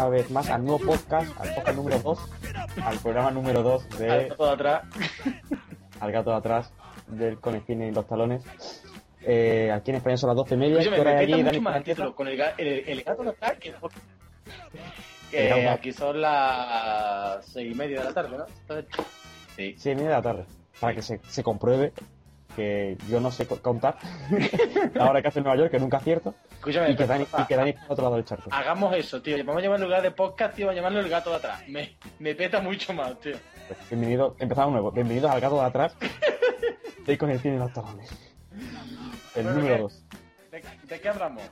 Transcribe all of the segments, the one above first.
y una vez más al nuevo podcast, al podcast número 2, al programa número 2 de Al gato de atrás. Al gato de atrás del Conejín y los talones. Eh, aquí en España son las 12 y media. Oye, me, ¿qué hora me allí, mucho más el título. Con el, el, el gato de atrás que... Que gato. aquí son las seis y media de la tarde, ¿no? Entonces, sí. Sí, media de la tarde. Para que se, se compruebe que yo no sé co- contar la hora que hace en Nueva York, que nunca acierto, Escúchame, y que Dani, y que Dani está otro lado del charco. hagamos eso, tío. Vamos a llamarlo en lugar de podcast, tío, vamos a llamarlo el gato de atrás. Me, me peta mucho más, tío. Pues, bienvenido, empezamos nuevo. Bienvenidos al gato de atrás de Conejín y los talones. El Bueno, número ¿qué? 2. ¿De, de qué hablamos?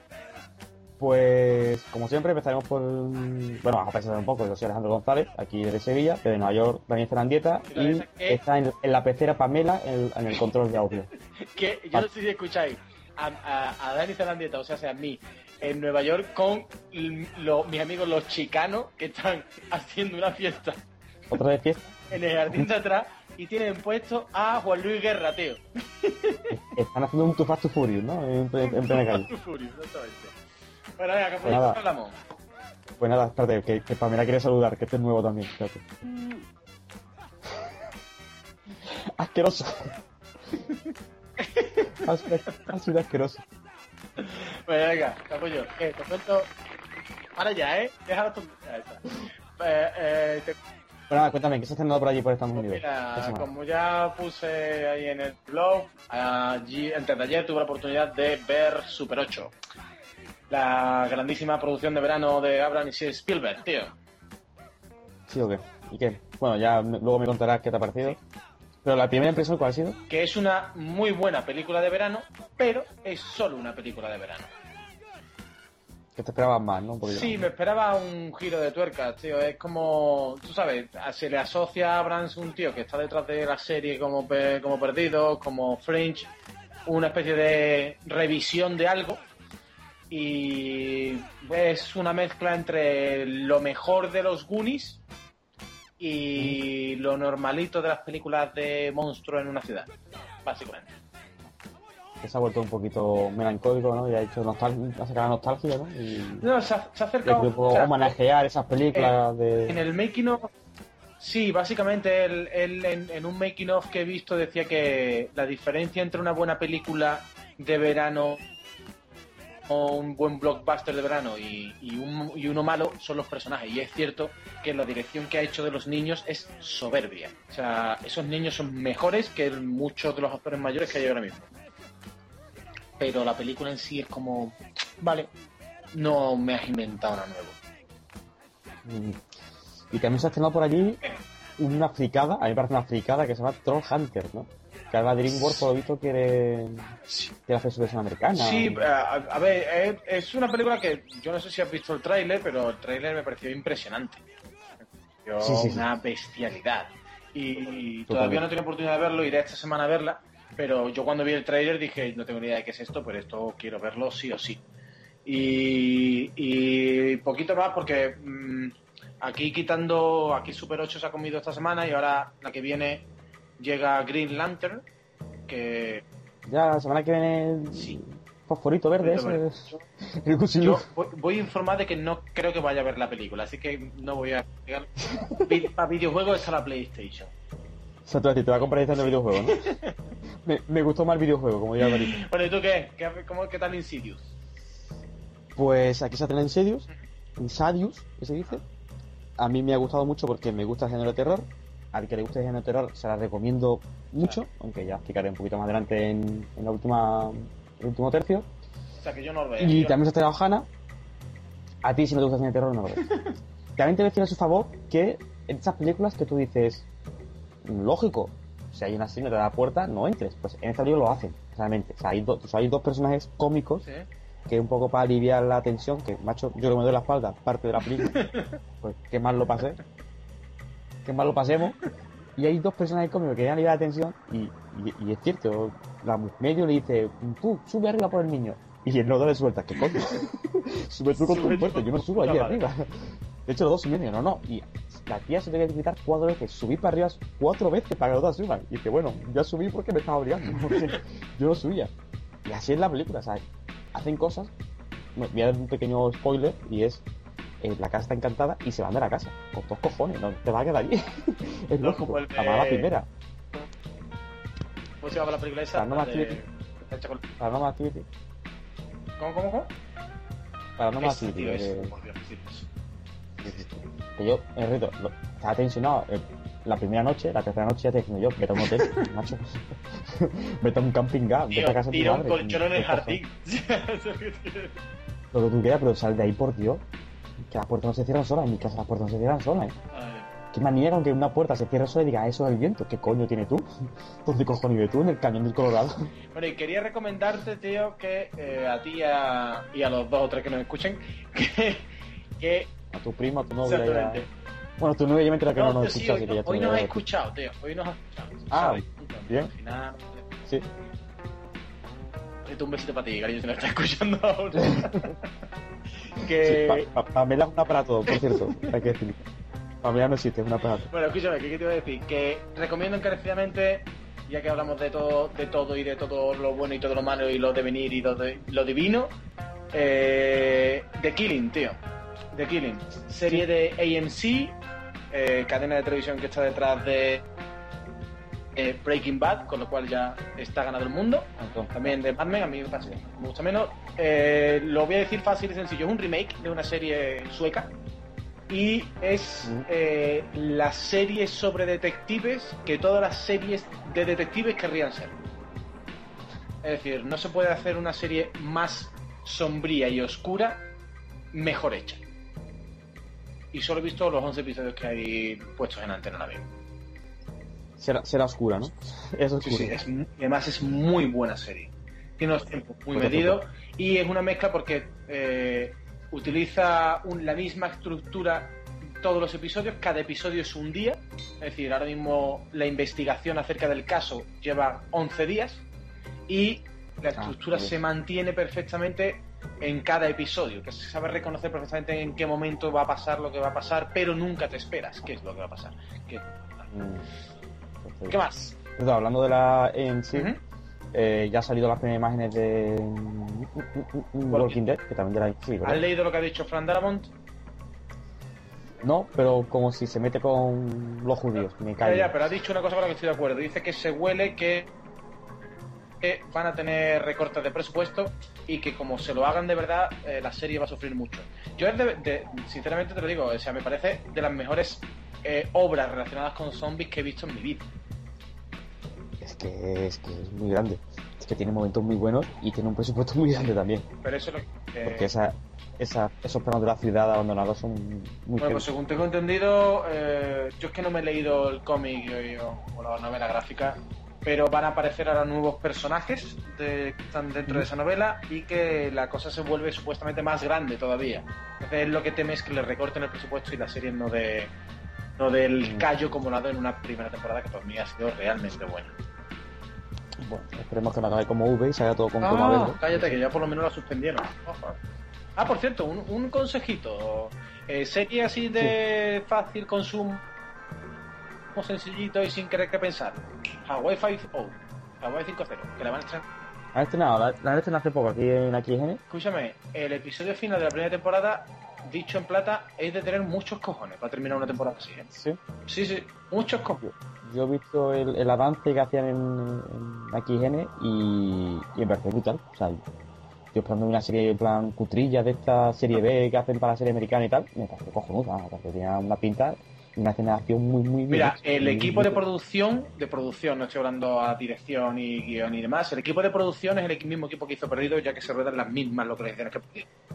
Pues, como siempre, empezaremos por. Bueno, vamos a pensar un poco. Yo soy Alejandro González, aquí desde Sevilla, que de Nueva York Daniel Ferrandieta, Y está en, en la pecera Pamela en, en el control de audio. Que yo no sé si escucháis a, a, a Dani Zelandieta, o sea, sea a mí, en Nueva York con lo- mis amigos los chicanos que están haciendo una fiesta Otra vez fiesta. en el jardín de atrás y tienen puesto a Juan Luis Guerra, tío. Están haciendo un Too Fast to Furious, ¿no? En, en- en plena calle. Exactamente. Bueno, venga, ¿qué Pues nada. hablamos? Pues nada, espérate, que, que Pamela quiere saludar, que este es nuevo también. Espérate. Asqueroso. Ha sido- ha sido asqueroso. Bueno, venga, te apoyo. Eh, te cuento. Ahora ya, ¿eh? Déjalo está. Eh, eh, te Bueno, nada, cuéntame, ¿qué se ha estrenado por allí por Estados Unidos? ¿Qué Mira, como ya puse ahí en el blog, allí, antes de ayer tuve la oportunidad de ver Super 8. La grandísima producción de verano de Abraham y Spielberg, tío. ¿Sí o qué? ¿Y qué? Bueno, ya luego me contarás qué te ha parecido. Pero la primera impresión, ¿cuál ha sido? Que es una muy buena película de verano, pero es solo una película de verano. Que te esperabas más, ¿no? Poquito Sí, me esperaba un giro de tuerca, tío. Es como, tú sabes, se le asocia a Abrams un tío que está detrás de la serie como, como Perdido, como Fringe, una especie de revisión de algo. Y es una mezcla entre lo mejor de los Goonies y lo normalito de las películas de monstruo en una ciudad, básicamente. Que se ha vuelto un poquito melancólico, ¿no? Y ha hecho nostal ha nostalgia, ¿no? Y No, se ha, se ha y acercado... o sea, homenajear esas películas En de... el making of, sí, básicamente él, él en, en un making of que he visto decía que la diferencia entre una buena película de verano un buen blockbuster de verano y, y un- y uno malo son los personajes. Y es cierto que la dirección que ha hecho de los niños es soberbia. O sea, esos niños son mejores que muchos de los actores mayores que hay ahora mismo. Pero la película en sí es como, vale, no me has inventado nada nuevo. Mm. Y también se ha estrenado por allí una fricada, a mí me parece una fricada que se llama Troll Hunter, ¿no? Que ahora DreamWorks, por lo visto, quiere, quiere hacer su versión americana. Sí, a, a ver, es, es una película que yo no sé si has visto el tráiler, pero el tráiler me pareció impresionante. Pareció Sí, sí, sí. una bestialidad. Y todavía no he tenido oportunidad de verlo, iré esta semana a verla, pero yo cuando vi el tráiler dije, no tengo ni idea de qué es esto, pero esto quiero verlo sí o sí. Y, y poquito más porque mm, aquí quitando, aquí Super 8 se ha comido esta semana y ahora la que viene llega Green Lantern, que Ya la semana que viene... Sí. Fosforito verde, Fosforito ese... El Yo voy, voy a informar de que no creo que vaya a ver la película, así que no voy a... Para videojuegos está la PlayStation. O sea, tú a te va a comprar este videojuego, ¿no? me, me gustó más el videojuego, como diría Marito. Bueno, ¿y tú qué? ¿Qué, cómo, qué tal Insidious? Pues aquí se estrena Insidious, Insidious, que se dice. A mí me ha gustado mucho porque me gusta el género de terror. Al que le guste el género de terror se la recomiendo mucho, aunque ya explicaré un poquito más adelante en, en la última, el último tercio. O sea, que yo no lo veo. Y Yo- también se estrena Ohana. A ti si no te gusta el cine de terror no lo ves. también te voy a decir a su favor que en estas películas que tú dices, lógico, si hay una señora de la puerta, no entres. Pues en esta película lo hacen, realmente. O sea, hay, do- o sea, hay dos personajes cómicos Sí. que un poco para aliviar la tensión, que macho, yo que me doy la espalda, parte de la película, pues qué mal lo pasé, qué mal lo pasemos. Y hay dos personajes cómicos que aliviar la tensión y, y, y es cierto, la medio le dice, tú, sube arriba por el niño. Y el otro le suelta, ¿qué coño? sube tú con tu fuerte, yo no subo allí arriba. De hecho, los dos suben, no, no. Y la tía se tiene que gritar cuatro veces, subí para arriba cuatro veces para que los dos suban. Y dice, bueno, ya subí porque me estaba obligando, porque yo no subía. Y así es la película, ¿sabes? Hacen cosas, voy a dar un pequeño spoiler, y es eh, la casa está encantada y se van de la casa. Con dos cojones, no te vas a quedar allí. es No, lógico. de- La primera. ¿Cómo se llama la película esa? Paranormal de- Activity. Paranormal Activity. ¿Cómo, cómo, cómo? Paranormal Activity. tío, eh, por Dios, sí, que yo, el reto, lo- estaba tensionado. eh, la primera noche, la tercera noche ya te diciendo yo, vete a un hotel, macho. vete a un camping gas, vete a casa de tu un madre, colchón en el jardín. Lo que tú quieras, pero sal de ahí por Dios. Que las puertas no se cierran solas, en mi casa las puertas no se cierran solas, ¿eh? ¿Qué manía con que una puerta se cierre sola y diga, "Ah, eso es el viento? ¿Qué coño tiene tú? ¿Dónde cojones vives tú? En el cañón del Colorado. Bueno, y quería recomendarte, tío, que eh, a ti y a, y a los dos o tres que nos escuchen, que, que A tu primo, a tu novia. exactamente. ya- Bueno, tu novia ya me entera que no, No, nos sí, escucha, hoy, no- hoy nos ha voy a- escuchado, tío. Hoy nos ha escuchado. Ah, ¿sabes? bien. Al final, Sí. un besito para ti, cariño, si nos está escuchando ahora. Sí, que... Pa- Pa- Pamela es un aparato, por cierto. hay que decir. Pamela no existe, es un aparato. Bueno, escúchame, ¿qué, qué te iba a decir? Que recomiendo encarecidamente, ya que hablamos de todo, de todo y de todo lo bueno y todo lo malo y lo de venir y lo, de- lo divino, eh, The Killing, tío. The Killing. Serie de AMC, eh, cadena de televisión que está detrás de eh, Breaking Bad, con lo cual ya está ganado el mundo. Entonces, También de Batman, a mí me parece- me gusta menos. Eh, lo voy a decir fácil y sencillo. Es un remake de una serie sueca. Y es eh, la serie sobre detectives que todas las series de detectives querrían ser. Es decir, no se puede hacer una serie más sombría y oscura mejor hecha. Y solo he visto los 11 episodios que hay puestos en antena ahora mismo. Será, será oscura, ¿no? Es Sí, oscura. sí, es, además es muy buena serie. Tiene unos tiempos muy medidos y es una mezcla porque eh, utiliza un- la misma estructura todos los episodios. Cada episodio es un día. Es decir, ahora mismo la investigación acerca del caso lleva 11 días y la estructura bien. se mantiene perfectamente en cada episodio, que se sabe reconocer perfectamente en qué momento va a pasar lo que va a pasar, pero nunca te esperas qué es lo que va a pasar. ¿Qué, Mm, qué más? Entonces, hablando de la en sí, Ujú. eh, ya han salido las primeras imágenes de mm, mm, Walking Dead, que también ya la ¿verdad? ¿Has leído lo que ha dicho Fran Darabont? No, pero como si se mete con los judíos, me Ya, ya, pero ha dicho una cosa con la que estoy de acuerdo. Dice que se huele que, que van a tener recortes de presupuesto y que como se lo hagan de verdad, eh, la serie va a sufrir mucho. Yo, es de- de- sinceramente te lo digo, o sea, me parece de las mejores eh, obras relacionadas con zombies que he visto en mi vida. Es que, es que es muy grande. Es que tiene momentos muy buenos y tiene un presupuesto muy grande también. Pero eso es lo que... Porque esa, esa, esos planos de la ciudad abandonados son muy Bueno, pues según tengo entendido, eh, yo es que no me he leído el cómic o, o la novela gráfica, pero van a aparecer ahora nuevos personajes de- que están dentro de esa novela y que la cosa se vuelve supuestamente más grande todavía. Entonces es lo que teme es que le recorten el presupuesto y la serie no de no del Mm. callo como la ha dado en una primera temporada que para mí ha sido realmente buena. Bueno, esperemos que no acabe como V y se haga todo con Ah, coma verde. cállate, que ya por lo menos la suspendieron. Ojo. Ah, por cierto, un, un consejito. Eh, serie así de fácil consumo, sencillito y sin querer que pensar. Hawaii 5.0, Hawaii 5.0, que la van a estrenar. Han estrenado, la, la han estrenado hace poco aquí en AXN. Escúchame, el episodio final de la primera temporada, dicho en plata, es de tener muchos cojones para terminar una temporada así. ¿eh? Sí. Sí, sí, muchos cojones. Yo he visto el, el avance que hacían en, en AXN y, y me parece brutal. O sea, yo esperando una serie en plan cutrilla de esta serie B que hacen para la serie americana y tal, me parece cojonuda. Me parece que tenía una pinta una acción muy, muy bien. Mira, el Muy, equipo de producción, de producción, no estoy hablando a dirección y guion y demás, el equipo de producción es el mismo equipo que hizo Perdido, ya que se ruedan las mismas localizaciones que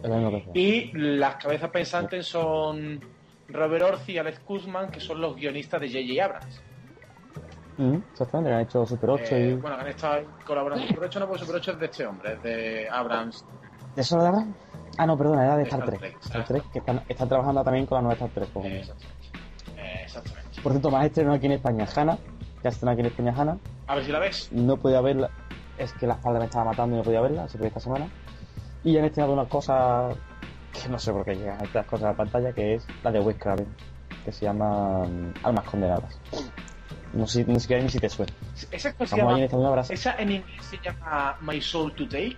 Perdido. Y las cabezas pensantes son Robert Orci y Alex Kuzman, que son los guionistas de J.J. Abrams. Mm, exactamente, han hecho Super 8 Eh, y... bueno, han estado colaborando. Super 8 no, pues Super 8 es de este hombre, es de Abrams. ¿De eso de Abrams? Ah, no, perdona, era de Star Star Trek. Trek, Star. Trek, que están, están trabajando también con la nueva Star Trek. con- Eh, exactamente. Por cierto, más estreno aquí en España, Hanna. Ya estrenó aquí en España Hanna. A ver si la ves. No podía verla. Es que la espalda me estaba matando y no podía verla, así que esta semana. Y han estrenado unas cosas que no sé por qué llegan estas cosas a la pantalla, que es la de Wes Craven, que se llama mm, Almas Condenadas. No sé no siquiera ni si te suena. Esa, cosa se en llama, esta brasa. esa en inglés se llama My Soul to Take.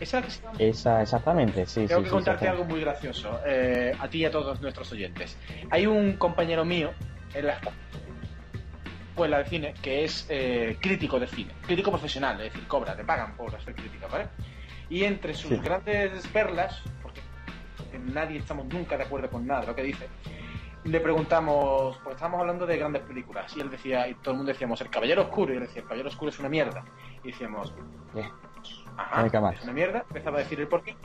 ¿Esa? Esa, exactamente, sí. Tengo sí, que sí, contarte algo muy gracioso, eh, a ti y a todos nuestros oyentes. Hay un compañero mío en la escuela de cine que es eh, crítico de cine, crítico profesional, es decir, cobra, te pagan por hacer crítica, ¿vale? Y entre sus Sí. grandes perlas, porque nadie estamos nunca de acuerdo con nada de lo que dice, le preguntamos, porque estábamos hablando de grandes películas, y él decía, y todo el mundo decíamos, el Caballero Oscuro, y él decía, el Caballero Oscuro es una mierda. Y decíamos, Eh, Ajá, No es una mierda. Empezaba a decir el porqué.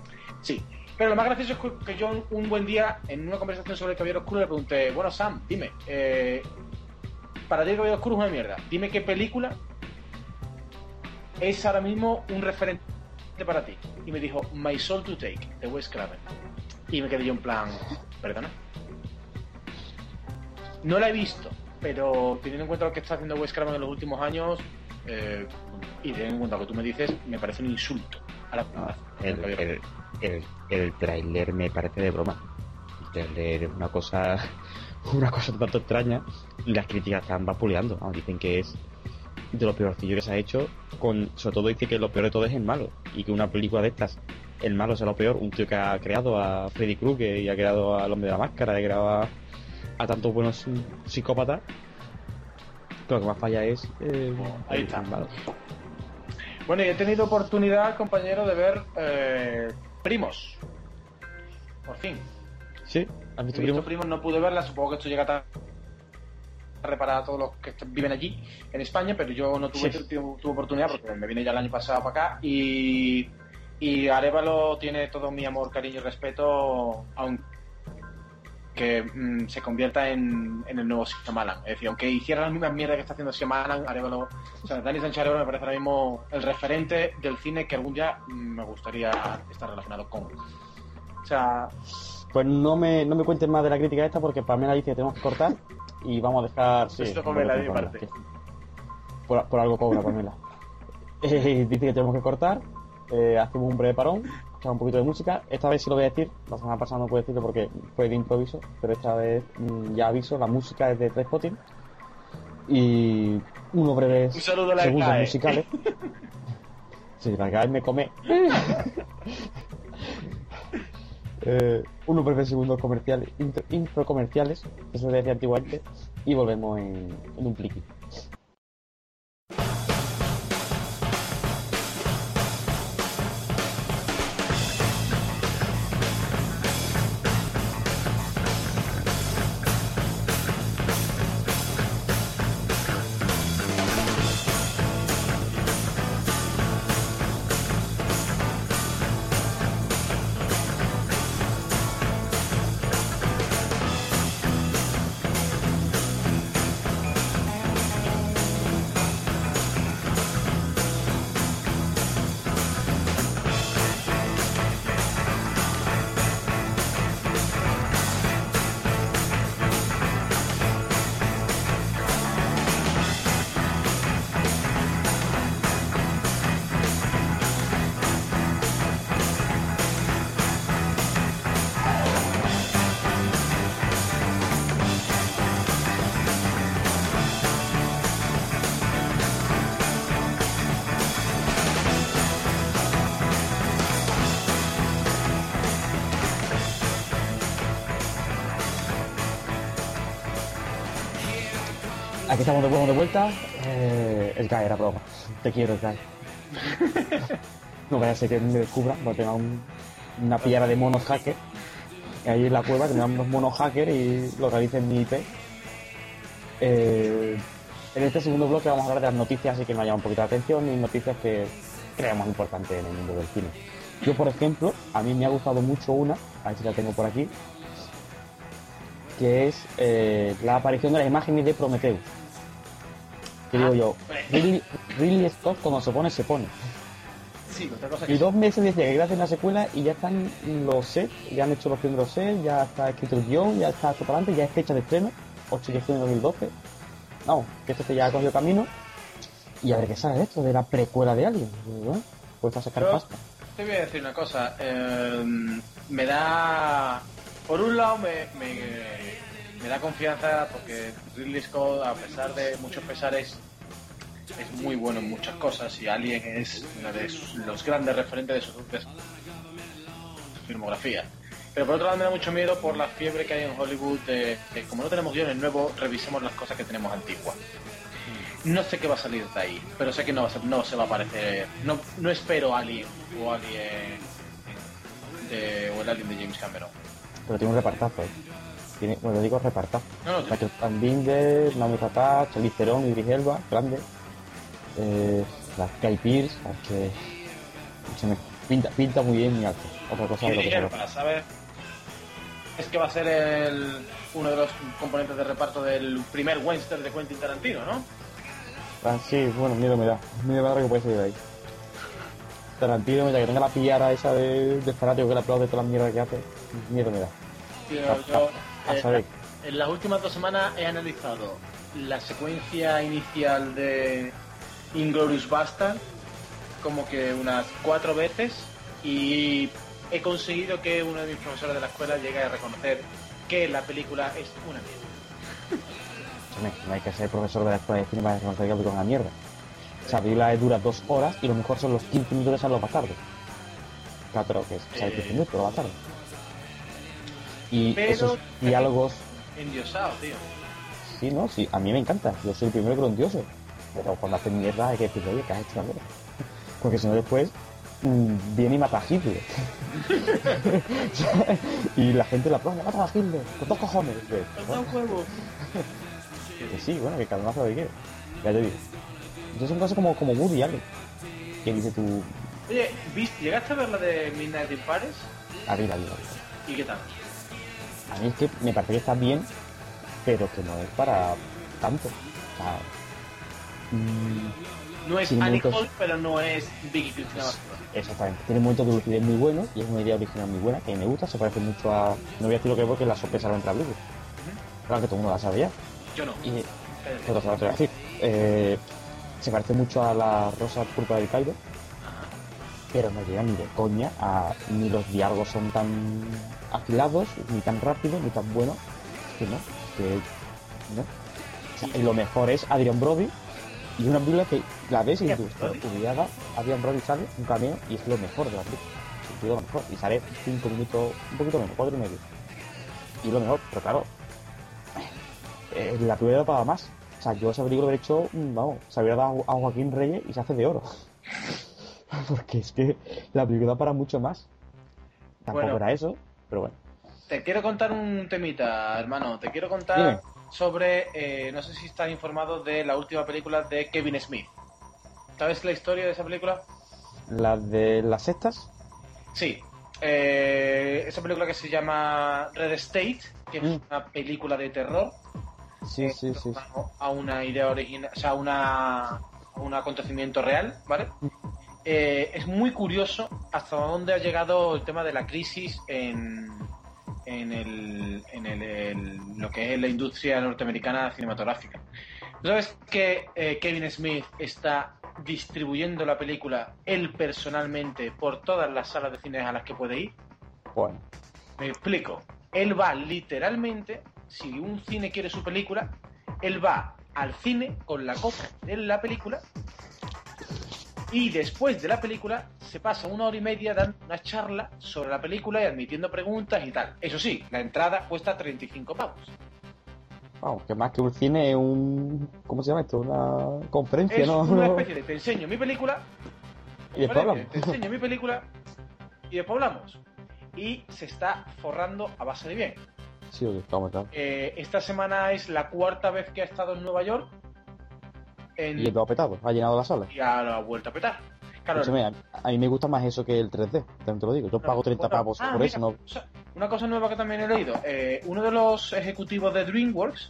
Sí. Pero lo más gracioso es que- yo un- un buen día, en una conversación sobre el Caballero Oscuro, le pregunté, bueno, Sam, dime, eh, para ti el Caballero Oscuro es una mierda. Dime qué película es ahora mismo un referente para ti. Y me dijo, My Soul to Take, de Wes Craven. Y me quedé yo en plan, perdona. No la he visto, pero teniendo en cuenta lo que está haciendo Wes Craven en los últimos años, eh, y teniendo en cuenta lo que tú me dices, me parece un insulto a la Ah, el, el, el, el tráiler me parece de broma. El tráiler es una cosa una cosa tanto extraña y las críticas están vapuleando. Vamos, dicen que es de lo peorcillo que se ha hecho. Con, sobre todo dice que lo peor de todo es el malo. Y que una película de estas, el malo sea lo peor. Un tío que ha creado a Freddy Krueger y ha creado al hombre de la máscara, y ha creado a, a tantos buenos psicópatas. Lo que más falla es eh, Ahí está. Bueno, y he tenido oportunidad, compañero, de ver eh, Primos. Por fin. ¿Sí? ¿Has He visto primo? Primos, no pude verla, supongo que esto llega tarde para todos los que viven allí en España, pero yo no tuve, Sí. tu- oportunidad porque me vine ya el año pasado para acá y, y Arevalo tiene todo mi amor, cariño y respeto, aunque mm, se convierta en, en el nuevo Shyamalan. Es decir, aunque hiciera las mismas mierdas que está haciendo Shyamalan, Arevalo, o sea, Dani Sánchez Arevalo me parece ahora mismo el referente del cine que algún día mm, me gustaría estar relacionado con. O sea, Pues no me, no me cuentes más de la crítica esta porque Pamela dice que tenemos que cortar y vamos a dejar. Sí, Esto Pamela, parte. que- Por, por algo cobra Pamela. Eh, dice que tenemos que cortar. eh, hacemos un breve parón, escuchamos un poquito de música. Esta vez sí lo voy a decir. La semana pasada no puedo decirlo porque fue de improviso, pero esta vez mm, ya aviso. La música es de Trainspotting y unos breves Un saludo a la segundos musicales. Sí, la que me come. eh, unos breves segundos comerciales, intro, intro comerciales, eso se decía antiguamente, y volvemos en, en un pliqui. Estamos de de vuelta. Eh, Guy era broma. Te quiero, Guy. no vaya a ser que me descubra, porque tenga un- una pillada de monos hackers. Ahí en la cueva, que me dan unos monos hackers y localicen mi IP. Eh, en este segundo bloque vamos a hablar de las noticias y que nos llaman un poquito la atención y noticias que creemos importantes en el mundo del cine. Yo, por ejemplo, a mí me ha gustado mucho una, a ver si la tengo por aquí, que es eh, la aparición de las imágenes de Prometheus. Que digo yo, Ridley, Ridley Scott cuando se pone, se pone. sí, otra cosa que Y dos meses decía que iba a una secuela y ya están los sets, ya han hecho los primeros sets, ya está escrito el guion, ya está todo para adelante, ya es fecha de estreno, 8 de junio de 2012. Vamos, que esto ya ha cogido camino. Y a ver qué sale de esto, de la precuela de Alien. Y bueno, pues a sacar pasta. Te voy a decir una cosa. eh, me da. Por un lado, me, me, me da confianza porque Ridley Scott, a pesar de muchos pesares, es muy bueno en muchas cosas y Alien es uno de los grandes referentes de su, filmografía. Pero por otro lado me da mucho miedo por la fiebre que hay en Hollywood de, de como no tenemos guiones nuevos, revisemos las cosas que tenemos antiguas. No sé qué va a salir de ahí, pero sé que no, va a ser- no se va a parecer. No, no espero Alien o Alien o el Alien de James Cameron. Pero tiene un repartazo, ¿eh? Tiene, bueno, digo repartazo. No, no, Michael Fassbender, Naomi Rapace, Charlize Theron, Idris Elba, grande. Eh, la Guy Pearce, la que se me pinta, pinta muy bien mi acto. Otra cosa de lo que. Es que va a ser el, uno de los componentes de reparto del primer western de Quentin Tarantino, ¿no? Ah, sí, bueno, miedo me da. Miedo me da que puede salir de ahí. Tarantino, mientras que tenga la pillara esa de, de fanático que le aplaude todas las mierdas que hace, miedo me da. Tío, A- yo, a eh, en las últimas dos semanas he analizado la secuencia inicial de Inglorious Bastard como que unas cuatro veces y he conseguido que uno de mis profesores de la escuela llegue a reconocer que la película es una mierda. No hay que ser profesor de la escuela de cine para reconocer que la película es una mierda. O sea, la película dura dos horas y lo mejor son los 15 minutos de Salvo Bastardo. Claro, que es o sea, Eh. 15 minutos, lo bastardo. Y Pero esos diálogos, Endiosado, tío. sí, ¿no? Sí, a mí me encanta. Yo soy el primero que lo endioso. Pero cuando hacen mierda hay que decirle, oye, que has hecho mierda. Porque si no después mm, viene y mata a Hitler. y la gente la aplaude, mata a Hitler, con dos cojones. Que, que sí, bueno, que lo que quiere. Ya te digo. Entonces son cosas como, como Woody Allen. Que dice tú, Oye, ¿viste, ¿llegaste a ver la de Midnight in Paris? arriba, arriba, arriba. ¿Y qué tal? A mí es que me parece que está bien, pero que no es para tanto. O sea, mm, No es momentos- Hall, pero no es Vicky Cristina exactamente. Tiene momentos de lucidez muy buenos y es una idea original muy buena que me gusta. Se parece mucho a. No voy a decir lo que es porque la sorpresa la entra Blue. Claro que todo el mundo la sabe ya. Yo no. Y que te voy a decir. Eh, se parece mucho a la Rosa Púrpura del Cairo, pero no llega ni de coña a. Ni los diálogos son tan afilados, ni tan rápidos, ni tan buenos. Que no, que. No. O sea, y lo mejor es Adrian Brody y una película que la ves y ¿Qué, dices, Brody? publicada, Adrian Brody sale, un cameo y es lo mejor de la película. Lo mejor. Y sale cinco minutos, un poquito menos, cuatro y medio. Y lo mejor, pero claro, eh, la película para más. O sea, yo esa película hubiera hecho, mm, vamos, se hubiera dado a Joaquín Reyes y se hace de oro. Porque es que la película para mucho más. Tampoco Bueno. era eso, pero bueno. Te quiero contar un temita, hermano. Te quiero contar Dime. sobre, eh, no sé si estás informado de la última película de Kevin Smith. ¿Sabes la historia de esa película? La de las sectas, Sí. Eh, esa película que se llama Red State, que es Mm. una película de terror, sí, eh, sí, sí. tornado a una idea original, o sea, a una, a un acontecimiento real, ¿vale? Eh, es muy curioso hasta dónde ha llegado el tema de la crisis en, en, el, en el- el- lo que es la industria norteamericana cinematográfica. ¿Tú ¿Sabes que eh, Kevin Smith está distribuyendo la película él personalmente por todas las salas de cine a las que puede ir? Bueno, Me explico. Él va literalmente, si un cine quiere su película, él va al cine con la copia de la película y después de la película se pasa una hora y media dando una charla sobre la película y admitiendo preguntas y tal. Eso sí, la entrada cuesta 35 pavos. vamos, que más que un cine es un. ¿Cómo se llama esto? Una conferencia, Es ¿no? una especie de te enseño mi película, Y después te enseño mi película y después hablamos. Y se está forrando a base de bien. Sí, claro. Eh, esta semana es la cuarta vez que ha estado en Nueva York en- Y todo ha petado, ha llenado la sala. y ha la vuelta a petar. Claro, Escúchame, a, mí me gusta más eso que el 3D, también te lo digo. Yo pago 30 bueno, pavos ah, por mira, eso, no. una cosa nueva que también he leído. eh, uno de los ejecutivos de DreamWorks,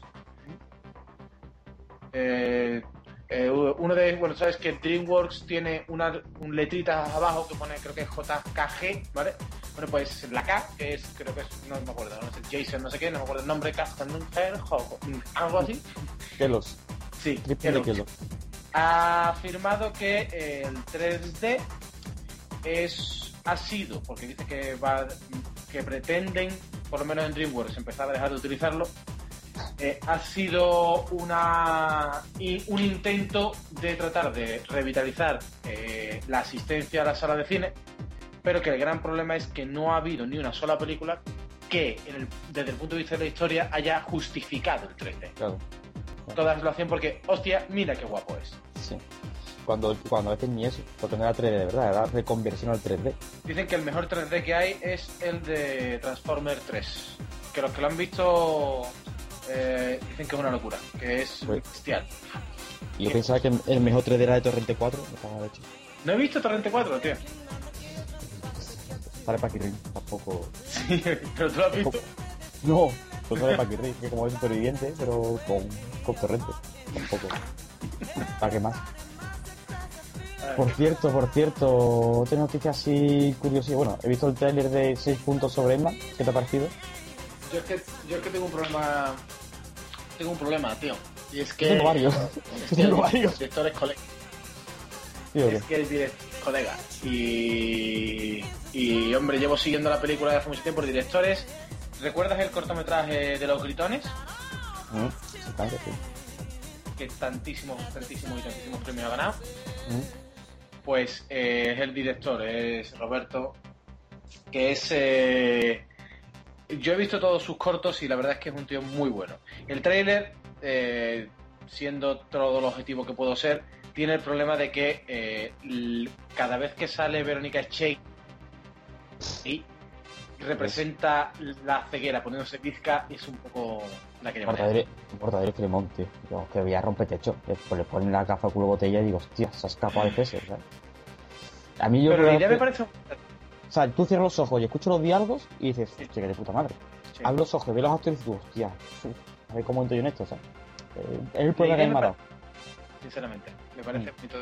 eh, eh, uno de, bueno, sabes que DreamWorks tiene una un letrita abajo que pone, creo que es JKG, ¿vale? Bueno, pues la K, que es, creo que es, no me acuerdo, no sé, Jason, no sé qué, no me acuerdo el nombre, Castanunfer, algo así. Que los. Sí, Triple de ha afirmado que el 3D es ha sido porque dice que va que pretenden por lo menos en DreamWorks empezar a dejar de utilizarlo eh, ha sido una, un intento de tratar de revitalizar eh, la asistencia a la sala de cine, pero que el gran problema es que no ha habido ni una sola película que, en el- desde el punto de vista de la historia, haya justificado el 3D. Claro. Todas lo hacen porque, hostia, mira qué guapo es. Sí. Cuando, cuando a veces ni eso, porque no era 3D de verdad, era reconversión al 3D. Dicen que el mejor 3D que hay es el de Transformer 3. Que los que lo han visto eh, dicen que es una locura, que es Pues- bestial. Y yo pensaba que el mejor 3D era de Torrente 4, me. No he visto Torrente 4, tío. Sale Paquirrin, tampoco. Sí, pero tú lo has visto. No, pues sale Paquirrin, que como es superviviente, pero con, con Torrente. Tampoco. ¿Para qué más? Por cierto, por cierto, otra noticia así curiosa. Bueno, he visto el tráiler de 6 puntos sobre Emma. ¿Qué te ha parecido? Yo es, que, yo es que tengo un problema. Tengo un problema, tío. Y es que. Tengo varios. Yo tengo varios. El director es colega. Tío. Es que el director es colega. Y. Y, hombre, llevo siguiendo la película desde hace mucho tiempo. El director es. ¿Recuerdas el cortometraje de los gritones? Mm, que tantísimos, tantísimos y tantísimos premios ha ganado. Mm. Pues eh, es el director, es Roberto, que es... eh, yo he visto todos sus cortos y la verdad es que es un tío muy bueno. El tráiler, eh, siendo todo lo objetivo que puedo ser, tiene el problema de que eh, cada vez que sale Verónica Shea y representa la ceguera poniéndose pizca, es un poco la que lleva. Mortadelo Cremón, tío. Yo que veía rompetecho. Después le ponen la gafa culo botella y digo, hostia, se ha escapado de peso, ¿sabes? A mí yo Pero la creo idea que- me parece... O sea, tú cierras los ojos y escuchas los diálogos y dices, hostia, que de puta madre. Sí. Abre los ojos, ve los actores y dices, hostia, a ver cómo entro yo en esto, ¿sabes? Es el problema que idea me me ha dado. sinceramente. Me parece Mm. bonito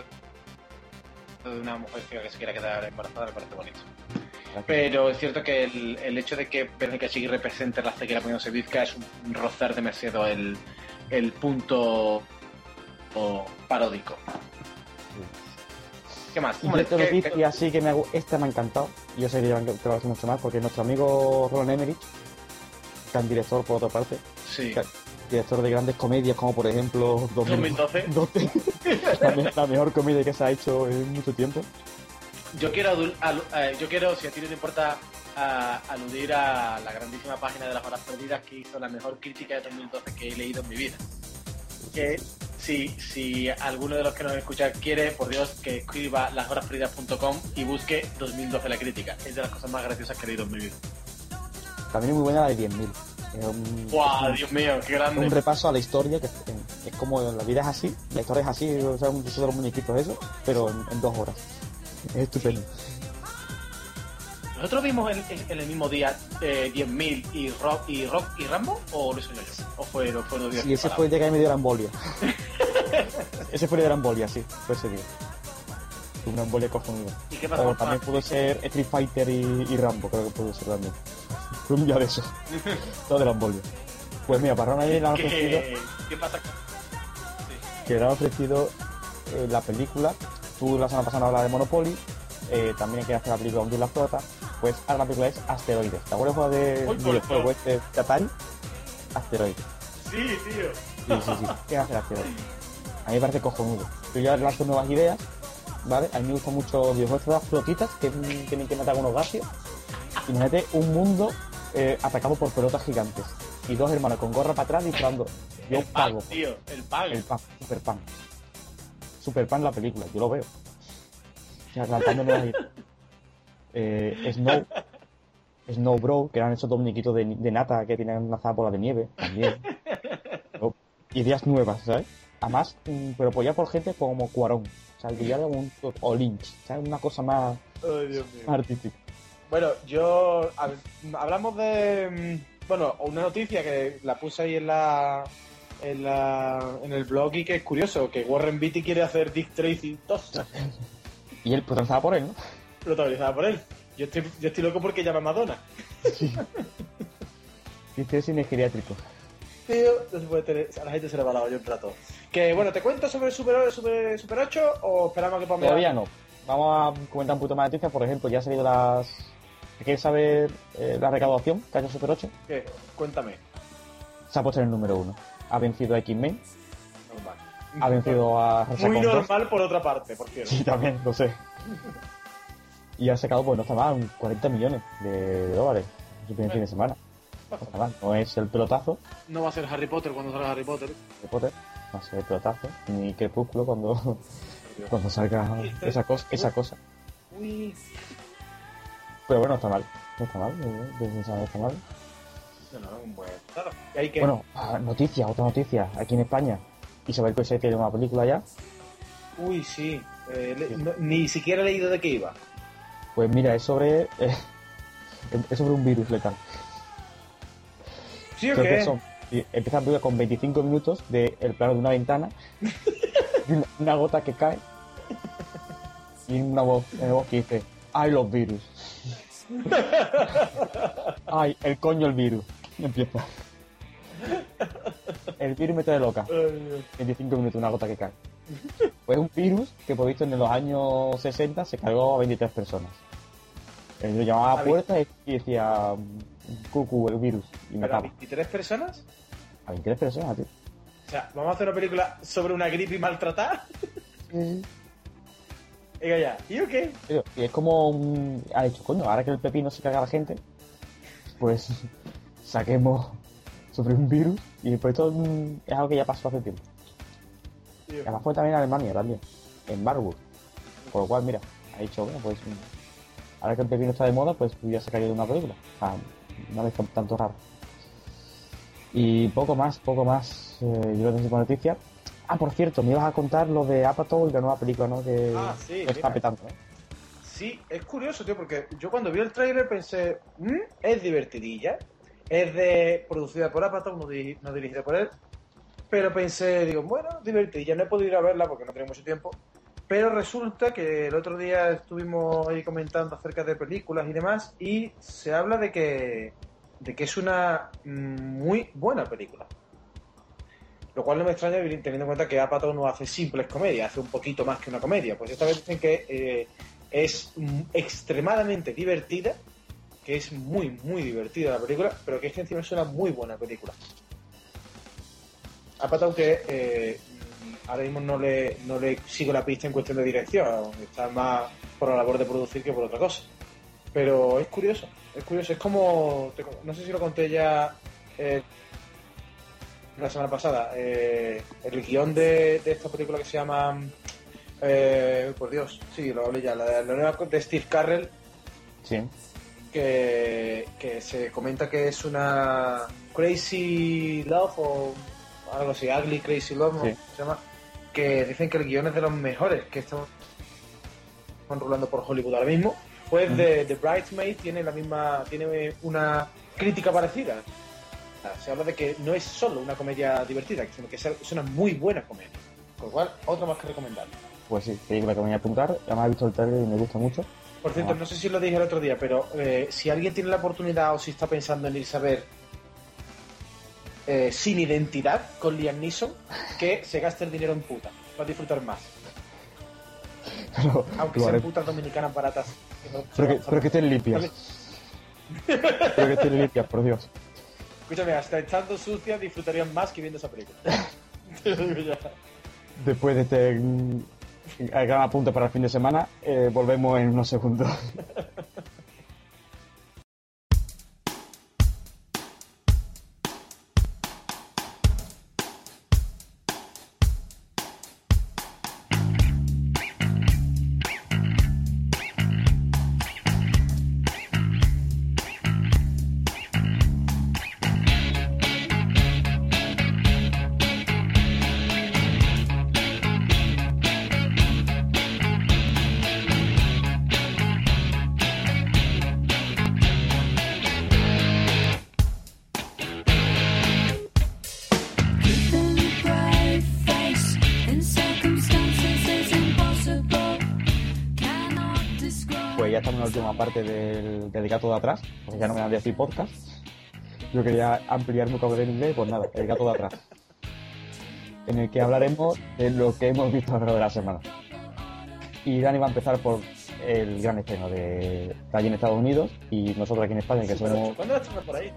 de una mujer que se quiera quedar embarazada, me parece bonito. Pero es cierto que el, el hecho de que Verónica Chigui represente la ceguera poniéndose bizca es un rozar demasiado el, el punto o, paródico. ¿Qué más? Y Hombre, esta ¿qué- noticia sí que me ha, gu- esta me ha encantado. Yo sé que te lo mucho más porque nuestro amigo Roland Emmerich, gran director por otra parte, Sí. director de grandes comedias como por ejemplo 2012. 2012, la, me- la mejor comedia que se ha hecho en mucho tiempo. Yo quiero, adul- eh, yo quiero, si a ti no te importa, a- aludir a la grandísima página de las horas perdidas que hizo la mejor crítica de 2012 que he leído en mi vida. Que si, si alguno de los que nos escucha quiere, por Dios, que escriba lashorasperdidas.com y busque 2012 la crítica. Es de las cosas más graciosas que he leído en mi vida. También es muy buena la de 10.000. Es un, un- Dios mío, qué un grande. repaso a la historia, que es, como la vida es así, la historia es así, o sea, un de los muñequitos eso, pero en, en dos horas. Es estupendo. ¿Nosotros vimos en, en- en el mismo día eh, 10.000 y Rock, y Rock y Rambo? ¿O lo? ¿O fue, o fue los días Y ese fue el día que me dio la embolia. ese fue el de la embolia, sí, fue ese día. Fue Una embolia cojonuda. ¿Y qué pasó? O también pudo ser Street Fighter y, y Rambo, creo que pudo ser también. Fue un día de esos. Todo de la embolia. Pues mira, para Ronald le han ofrecido, ¿Qué, ¿Qué pasa? que le han ofrecido eh, la película. Tú la semana pasada hablabas de Monopoly. eh, también hay hacer la película Hundir la flota. Pues ahora la película es Asteroides. ¿Te acuerdas juego de Uy, videojuego favor. este de Atari? Asteroides. Sí, tío. Sí, sí, sí. ¿Qué hace Asteroides? A mí me parece cojonudo. Yo ya lanzo nuevas ideas, ¿vale? A mí me gustan mucho los videojuegos de las flotitas que tienen que matar a unos gaseos. Imagínate un mundo eh, atacado por pelotas gigantes. Y dos hermanos con gorra para atrás disparando. Yo el pago. tío. El pan. El pan, super pan. Super pan la película, yo lo veo. Eh, Snow. Snow Bro, que eran esos dos muñequitos de, de nata que tienen una bola de nieve, también. No, Ideas nuevas, ¿sabes? Además, mm, pero apoyado por gente como Cuarón. O sea, que ya era un o Lynch, ¿sabes? Una cosa más, Dios artística. Bueno, yo. hab- Hablamos de. mm, Bueno, una noticia que la puse ahí en la. En, la, en el blog y que es curioso, que Warren Beatty quiere hacer Dick Tracy 2, Y él protagonizada por él, ¿no? protagonizada por él. Yo estoy, yo estoy loco porque llama a Madonna. Dice cine geriátrico. Tío, no se puede tener, a la gente se le va la olla un rato. Que bueno, ¿te cuento sobre Super, Super, Super 8 o esperamos que Pamela... Todavía no. Vamos a comentar un poquito más de noticias. Por ejemplo, ya han salido las. ¿Quieres saber eh, la recaudación que ha hecho Super 8? ¿Qué? Cuéntame. se ha puesto en el número uno. Ha vencido a X-Men, Normal. ha vencido a Muy normal por otra parte, por cierto. Sí, también, lo sé. Y ha sacado, pues no está mal, un 40 millones de dólares en su primer fin de semana. No está mal, no es el pelotazo No va a ser Harry Potter cuando salga Harry Potter. de Potter, no es el pelotazo, ni Crepúsculo cuando, cuando salga esa cosa, esa cosa. Uy, Pero bueno, está mal, no está mal, no, no está mal, está mal. No, no, un buen. Claro. Y hay que. Bueno, ah, noticia, otra noticia, aquí en España. Isabel Coixet tiene una película ya. Uy, sí. Eh, no- ni siquiera he leído de qué iba. Pues mira, es sobre, eh, es sobre un virus letal. ¿Sí o Creo qué? son- empieza la película con 25 minutos del plano de una ventana, y una, una gota que cae, y una voz, una voz que dice, ¡ay los virus! ¡Ay, el coño el virus! Empieza. El virus me trae loca. Eh, 25 minutos, una gota que cae. Pues un virus que, por visto, en los años 60 se cargó a 23 personas. El virus llamaba a la puerta y decía, cucu, el virus, y ¿Pero a mataba. 23 personas? A 23 personas, tío. O sea, ¿vamos a hacer una película sobre una gripe y maltratada? Venga ya. ¿Y o qué? Y es como un... ha dicho, coño, ahora que el pepino se carga a la gente, pues saquemos sobre un virus y pues esto es algo que ya pasó hace tiempo. Y además fue también en Alemania, también, en Marburg. Por lo cual, mira, ha dicho, bueno, pues mm, ahora que el pepino está de moda, pues voy a sacar yo de una película. O sea, no es tanto raro. Y poco más, poco más, eh, yo no tengo noticia. Ah, por cierto, me ibas a contar lo de Apatow, la nueva película, ¿no? Que Ah, sí, está mira. petando, ¿eh? Sí, es curioso, tío, porque yo cuando vi el tráiler pensé, "Mm, es divertidilla, es de producida por Apatow, no, no dirigida por él, pero pensé, digo, bueno, divertidilla, no he podido ir a verla porque no tenía mucho tiempo, pero resulta que el otro día estuvimos ahí comentando acerca de películas y demás, y se habla de que, de que es una mm, muy buena película. Lo cual no me extraña teniendo en cuenta que Apatow no hace simples comedias, hace un poquito más que una comedia. Pues esta vez dicen que eh, es mm, extremadamente divertida, que es muy, muy divertida la película, pero que es que encima es una muy buena película. Apatow que eh, ahora mismo no le, no le sigo la pista en cuestión de dirección, está más por la labor de producir que por otra cosa. Pero es curioso, es curioso, es como, no sé si lo conté ya eh, la semana pasada, eh, el guion de, de esta película que se llama, eh, por Dios, sí, lo hablé ya, la, la nueva de Steve Carrell, Sí. Que, que se comenta que es una Crazy Love o algo así, Ugly Crazy Love, se llama, que dicen que el guion es de los mejores que están rolando por Hollywood ahora mismo. Pues de The Bridesmaid tiene la misma, tiene una crítica parecida. Se habla de que no es solo una comedia divertida, sino que es una muy buena comedia. Con lo cual, otra más que recomendar. Pues sí, película que me voy a apuntar. Además he visto el trailer y me gusta mucho. Por cierto, Ah. no sé si lo dije el otro día, pero eh, si alguien tiene la oportunidad o si está pensando en irse a ver eh, Sin Identidad con Liam Neeson, que se gaste el dinero en puta. Va a disfrutar más. Aunque sean putas dominicanas baratas. no- pero, que, pero que estén limpias. pero que estén limpias, por Dios. Escúchame, hasta estando sucias disfrutarían más que viendo esa película. Después de este mm, gran apunte para el fin de semana, eh, volvemos en unos segundos. parte del, del gato de atrás, porque ya no me van a decir podcast. Yo quería ampliar mi vocabulario en inglés, pues nada, el gato de atrás. En el que hablaremos de lo que hemos visto a lo largo de la semana. Y Dani va a empezar por el gran estreno de, de allí en Estados Unidos y nosotros aquí en España, que somos ¿Cuándo va por ahí?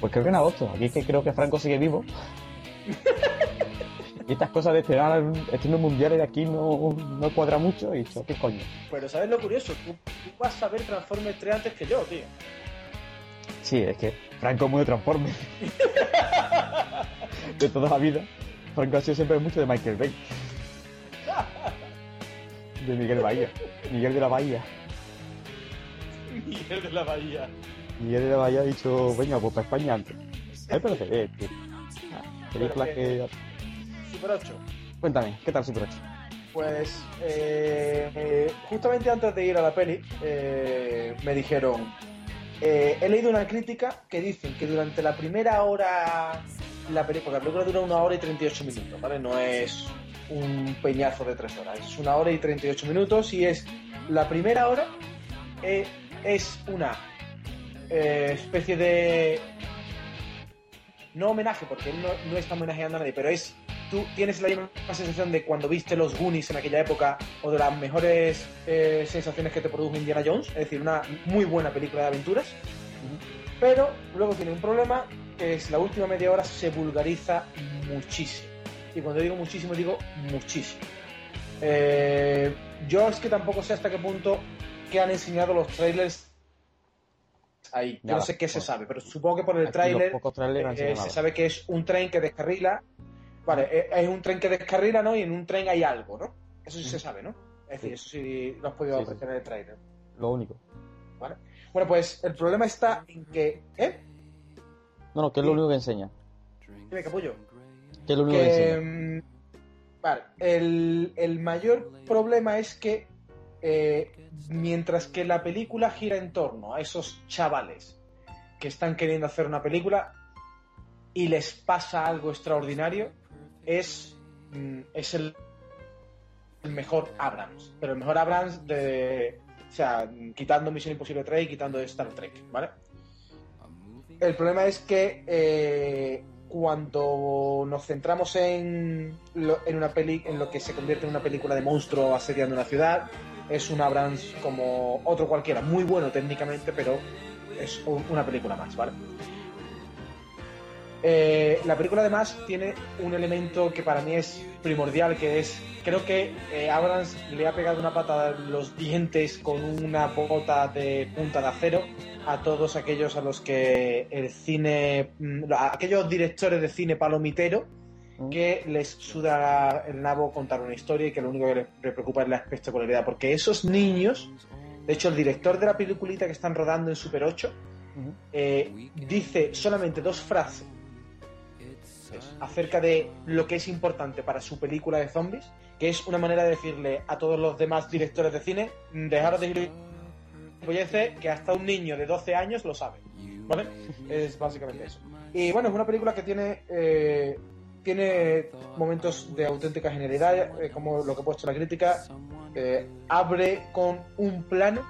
Pues creo que en agosto. Aquí es que creo que Franco sigue vivo. y estas cosas de estrenar estrenos mundiales de aquí no, no cuadra mucho. Y yo, ¿qué coño? Pero ¿sabes lo curioso? Tú, tú vas a ver Transformers 3 antes que yo, tío. Sí, es que Franco es muy de Transformers. de toda la vida. Franco ha sido siempre mucho de Michael Bay. De Miguel Bahía. Miguel de la Bahía. Miguel de la Bahía. Miguel de la Bahía ha dicho, venga, pues para España antes. Ahí parece bien, tío. Ah, Películas que... Super 8. Cuéntame, ¿qué tal Super 8? Pues eh, eh, justamente antes de ir a la peli eh, me dijeron, eh, he leído una crítica que dicen que durante la primera hora, la porque la película dura una hora y 38 minutos, ¿vale? No es un peñazo de tres horas, es una hora y 38 minutos y es la primera hora eh, es una especie de no homenaje, porque él no, no está homenajeando a nadie, pero es tú tienes la misma sensación de cuando viste los Goonies en aquella época o de las mejores eh, sensaciones que te produjo Indiana Jones, es decir, una muy buena película de aventuras. Pero luego tiene un problema, que es la última media hora se vulgariza muchísimo. Y cuando digo muchísimo, digo muchísimo. Eh, yo es que tampoco sé hasta qué punto que han enseñado los trailers ahí. Yo Nada. no sé qué se sabe, pero supongo que por el trailer eh, se sabe que es un tren que descarrila. Vale, eh, es un tren que descarrila, ¿no? Y en un tren hay algo, ¿no? Eso sí se sabe, ¿no? Es decir, eso sí lo has podido Sí, sí. apreciar en el trailer. Lo único. ¿Vale? Bueno, pues el problema está en que. ¿Eh? No, no, ¿qué es lo único que enseña? Dime, capullo. ¿Qué es lo único que Que, enseña? mm, vale, el, el mayor problema es que eh, mientras que la película gira en torno a esos chavales que están queriendo hacer una película y les pasa algo extraordinario, es, mm, es el, mejor Abrams. Pero el mejor Abrams de. O sea, quitando Misión Imposible 3 y quitando Star Trek, ¿vale? El problema es que eh, cuando nos centramos en, lo, en una peli, en lo que se convierte en una película de monstruo asediando una ciudad, es un Abrams como otro cualquiera, muy bueno técnicamente, pero es un- una película más, ¿vale? Eh, la película además tiene un elemento que para mí es primordial, que es, creo que eh, Abrams le ha pegado una patada en los dientes con una bota de punta de acero a todos aquellos a los que el cine, mm, a aquellos directores de cine palomitero que les suda el nabo contar una historia y que lo único que les, preocupa es la espectacularidad, porque esos niños, de hecho el director de la peliculita que están rodando en Super 8, Ujú. eh, dice solamente dos frases acerca de lo que es importante para su película de zombies, que es una manera de decirle a todos los demás directores de cine, "Mm, dejaros de gilipolleces, que hasta un niño de 12 años lo sabe. ¿Vale? Es básicamente eso. Y bueno, es una película que tiene eh, tiene momentos de auténtica genialidad, eh, como lo que he puesto la crítica. abre con un plano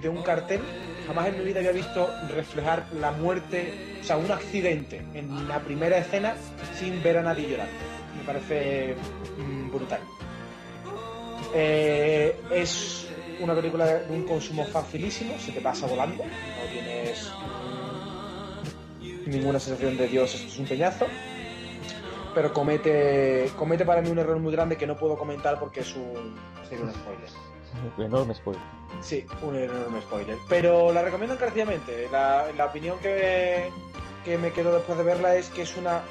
de un cartel. Jamás en mi vida había visto reflejar la muerte, o sea, un accidente en la primera escena sin ver a nadie llorar. Me parece mm, brutal. Eh, es una película de un consumo facilísimo, se te pasa volando, no tienes mm, ninguna sensación de Dios, esto es un peñazo. Pero comete, comete para mí un error muy grande que no puedo comentar porque es un, sería un spoiler. Enorme spoiler. Sí, un enorme spoiler. Pero la recomiendo encarecidamente. La, la opinión que, que me quedo después de verla es que es una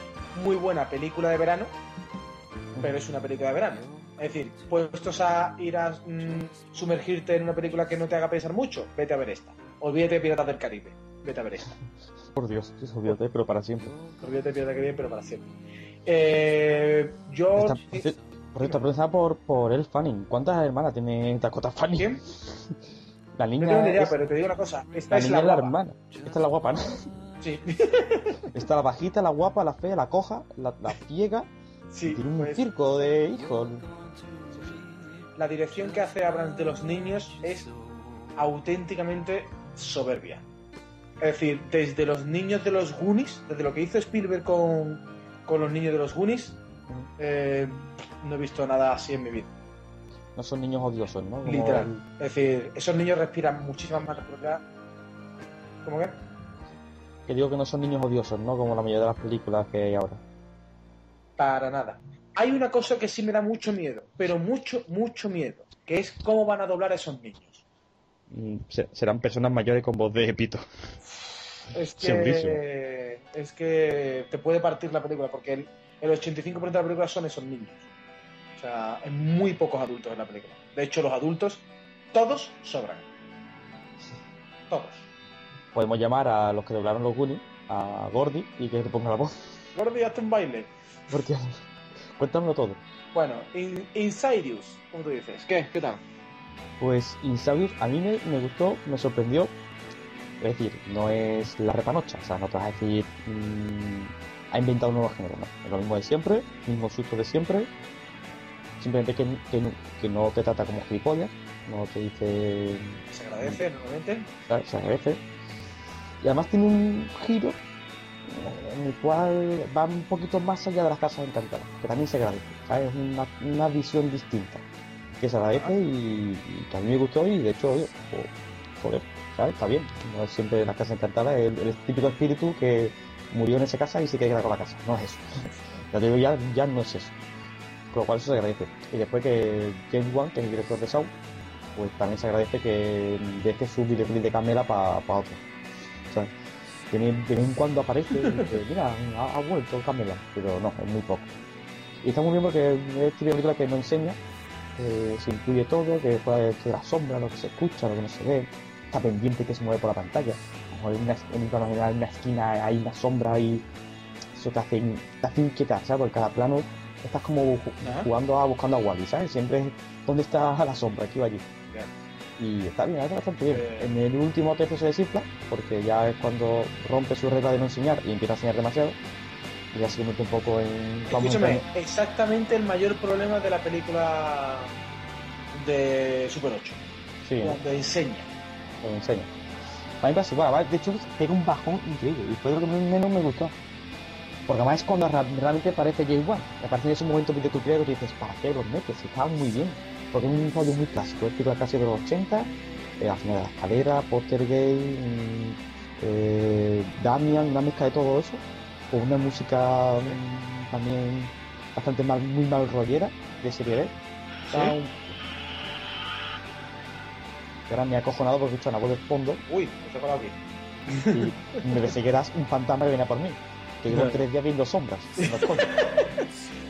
muy buena película de verano, pero es una película de verano. Es decir, puestos a ir a mm, sumergirte en una película que no te haga pensar mucho, vete a ver esta. Olvídate de Piratas del Caribe, vete a ver esta. Por Dios, sí, olvídate, pero para siempre. Olvídate de Piratas del Caribe, pero para siempre. Eh, yo... Está, por cierto, por por, por El Fanning. ¿Cuántas hermanas tiene Dakota Fanning? ¿Quién? La No niña. tengo ni idea, es, pero te digo una cosa. Esta la es niña la, es la guapa. hermana. Esta es la guapa, ¿no? Sí, Está la bajita, la guapa, la fea, la coja, la, la ciega. sí. tiene un pues- circo de hijos. la dirección que hace Abrams de los niños es auténticamente soberbia. Es decir, desde los niños de los Goonies, desde lo que hizo Spielberg con, con los niños de los Goonies, eh, no he visto nada así en mi vida. No son niños odiosos, ¿no? Como Literal. Es decir, esos niños respiran muchísimas más responsabilidad. ¿Cómo que? Que digo que no son niños odiosos, ¿no? Como la mayoría de las películas que hay ahora. Para nada. Hay una cosa que sí me da mucho miedo, pero mucho, mucho miedo, que es cómo van a doblar a esos niños. Mm, se- serán personas mayores con voz de pito. Es Segurísimo. que, es que te puede partir la película, porque el, el 85% de la película son esos niños. O sea, hay muy pocos adultos en la película. De hecho, los adultos, todos sobran. Todos. Podemos llamar a los que doblaron los Goonies, a Gordy, y que te ponga la voz. Gordy, hazte un baile. Porque cuéntamelo todo. Bueno, In- Insidious, ¿cómo tú dices? ¿Qué? ¿Qué tal? Pues Insidious a mí me, me gustó, me sorprendió. Es decir, no es la repanocha, o sea, no te vas a decir. mm, ha inventado un nuevo género, no. Es lo mismo de siempre, mismo susto de siempre. Simplemente que, que, no- que no te trata como gilipollas, no te dice. Se agradece normalmente. Se agradece. Y además tiene un giro en el cual va un poquito más allá de las casas encantadas, que también se agradece, ¿sabes? Es una, una visión distinta, que se agradece y, y que a mí me gustó y de hecho, oye, pues, joder, ¿sabes? Está bien, no es siempre las casas encantadas, es el, el típico espíritu que murió en esa casa y se quiere quedar con la casa, no es eso. Ya te digo, ya, ya no es eso. Con lo cual eso se agradece. Y después que James Wan, que es el director de Saw, pues también se agradece que deje su videoclip de Camela para otro. ¿sabes? De, vez- de vez en cuando aparece y dice, mira, ha, vuelto Camela, pero no, es muy poco. Y está muy bien porque es típica película que no enseña, eh, se incluye todo, que puede de la sombra, lo que se escucha, lo que no se ve, está pendiente que se mueve por la pantalla. A lo mejor en una, en una esquina hay una sombra y eso te hace, te hace inquietar, ¿sabes? Porque cada plano estás como jugando a buscando a Wally, ¿sabes? Siempre es dónde está la sombra, aquí o allí. Y está bien, está bastante bien. Eh. En el último tercio se desinfla, porque ya es cuando rompe su regla de no enseñar y empieza a enseñar demasiado. Y se convierte un poco en. Escúchame, exactamente el mayor problema de la película de Super 8, Sí, cuando enseña. Te lo enseño. A mí me pasa igual, ¿vale? de hecho pega un bajón increíble y fue lo que menos me gustó. Porque además es cuando realmente parece James Wan. Me parece en esos momentos videocliperos que dices, ¿para qué los metes? Si estaban muy bien. Porque es un rollo muy clásico, es película casi de los 80, eh, al final de la escalera, Potter Gay, mm, eh, Damian, una mezcla de todo eso, con una música mm, también bastante mal, muy mal rollera de serie B. Y ahora me he acojonado porque escucho una voz de fondo Uy, me he colado aquí. y me pensé que eras un fantasma que venía por mí. Que llevo No. tres días viendo sombras.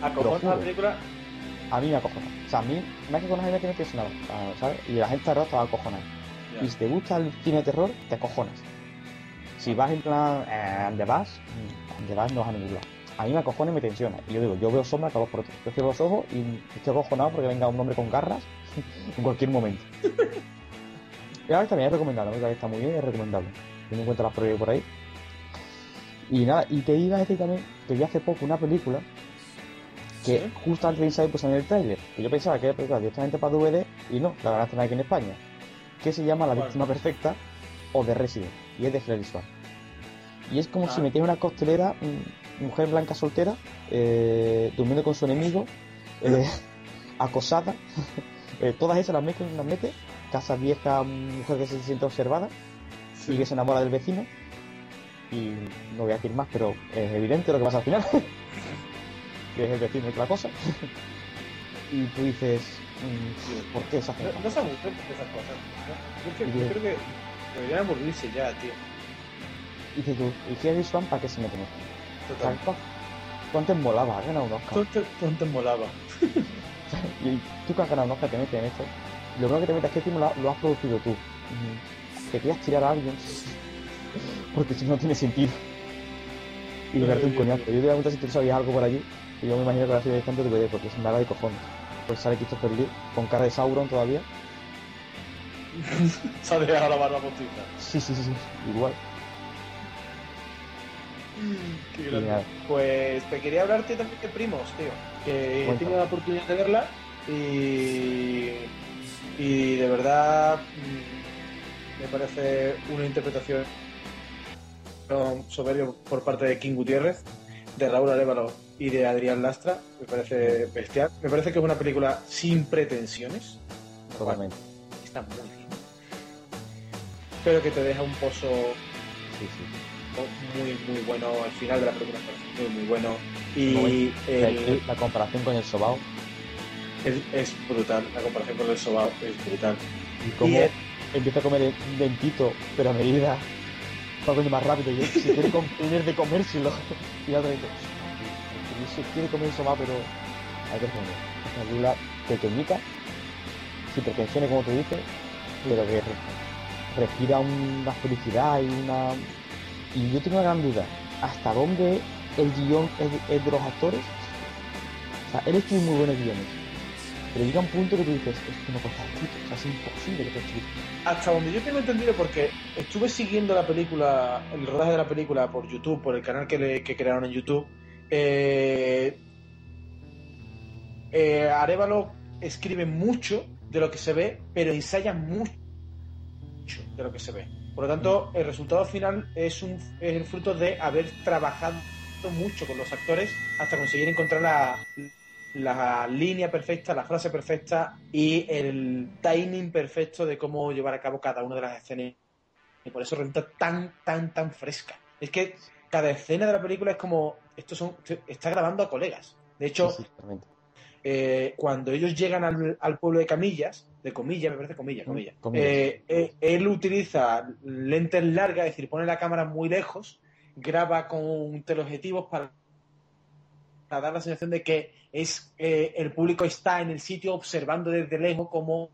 Acojona la película. a mí me acojona. O sea, a mí me ha acojonado la que no tiene nada, ah, ¿sabes? Y la gente alrededor estaba acojonada. Ya. Y si te gusta el cine de terror, te acojonas. Si vas en plan, eh, ¿dónde vas? ¿Dónde vas? No vas a ningún lado. A mí me acojona y me tensiona. Y yo digo, yo veo sombras cada dos por otro. Yo cierro los ojos y estoy acojonado porque venga un hombre con garras en cualquier momento. Ahora también es recomendable, la verdad que está muy bien, es recomendable. Teniendo en cuenta las pruebas por ahí. Y nada, y te iba a decir también que vi hace poco una película que Sí. justo antes de Inside pues en el tráiler. Que yo pensaba que era película directamente para DVD y no, la estrenar aquí en España. Que se llama La víctima perfecta o The Resident. Y es de Hilary. Y es como Ah. si metiera una costelera, mujer blanca soltera, eh, durmiendo con su enemigo, eh, acosada. eh, todas esas las mete, las mete. Casa vieja, mujer que se siente observada y que se enamora del vecino. Y no voy a decir más, pero es evidente lo que pasa al final. que es el vecino que la cosa. y tú dices, mm, ¿por qué se hace No, no se aburren esas cosas. ¿no? Yo, creo- yo creo que deberían aburrirse ya, tío. Y dices tú, ¿y Hilary Swank para qué se mete en esto? Total. ¿Sabes cuán- ¿Cuánto molaba? Ha ganado un Oscar. ¿Cuánto, molaba? Y tú que has ganado un Oscar te metes en esto. Lo primero que te metes es que encima lo, has producido tú. Que quieras tirar a alguien. Porque si no tiene sentido. Y darte un coñazo. Yo te voy a preguntar si tú sabías algo por allí. Y yo me imagino que la serie de tanto DVD porque es nada de cojones. Pues sale Christopher Lee con cara de Sauron todavía. Se ha dejado la barba postiza. Sí, sí, sí, sí. Igual. Qué grande. Pues te quería hablarte también de Primos, tío. Que he tenido la oportunidad de verla y, y de verdad mm, me parece una interpretación soberbia por parte de King Gutiérrez, de Raúl Arevalo y de Adrián Lastra. Me parece bestial. Me parece que es una película sin pretensiones. Totalmente. Está muy bien. Pero que te deja un pozo Sí, sí. muy, muy bueno. El final de la película muy, muy bueno. Y el- La comparación con el sobao es, es brutal. La comparación con el sobao es brutal. y el- empieza a comer un dentito, pero a medida va comiendo más rápido. Y se quiere com- tener de comérselo. Y la otra dice, "Sí, se quiere comer el sobao, pero hay que comer. Es una película pequeñita, sin pretensiones, como tú dices, pero que re- respira una felicidad y una. Y yo tengo una gran duda: ¿hasta dónde el guion es, es de los actores? O sea, él escribe muy buenos guiones. Pero llega un punto que tú dices, esto no puede estar escrito, o sea, es imposible que esté escrito. Hasta donde yo tengo entendido, porque estuve siguiendo la película, el rodaje de la película por YouTube, por el canal que, le- que crearon en YouTube. Eh, eh, Arevalo escribe mucho de lo que se ve, pero ensaya mucho de lo que se ve. Por lo tanto, el resultado final es, un, es el fruto de haber trabajado mucho con los actores hasta conseguir encontrar la, la línea perfecta, la frase perfecta y el timing perfecto de cómo llevar a cabo cada una de las escenas. Y por eso resulta tan, tan, tan fresca. Es que cada escena de la película es como. Esto son, está grabando a colegas. De hecho, eh, cuando ellos llegan al, al pueblo de Camillas, de Comillas, me parece Comillas, Mm, Comillas, Comillas. eh, eh, él utiliza lentes largas, es decir, pone la cámara muy lejos, graba con teleobjetivos para, para dar la sensación de que es eh, el público está en el sitio observando desde lejos cómo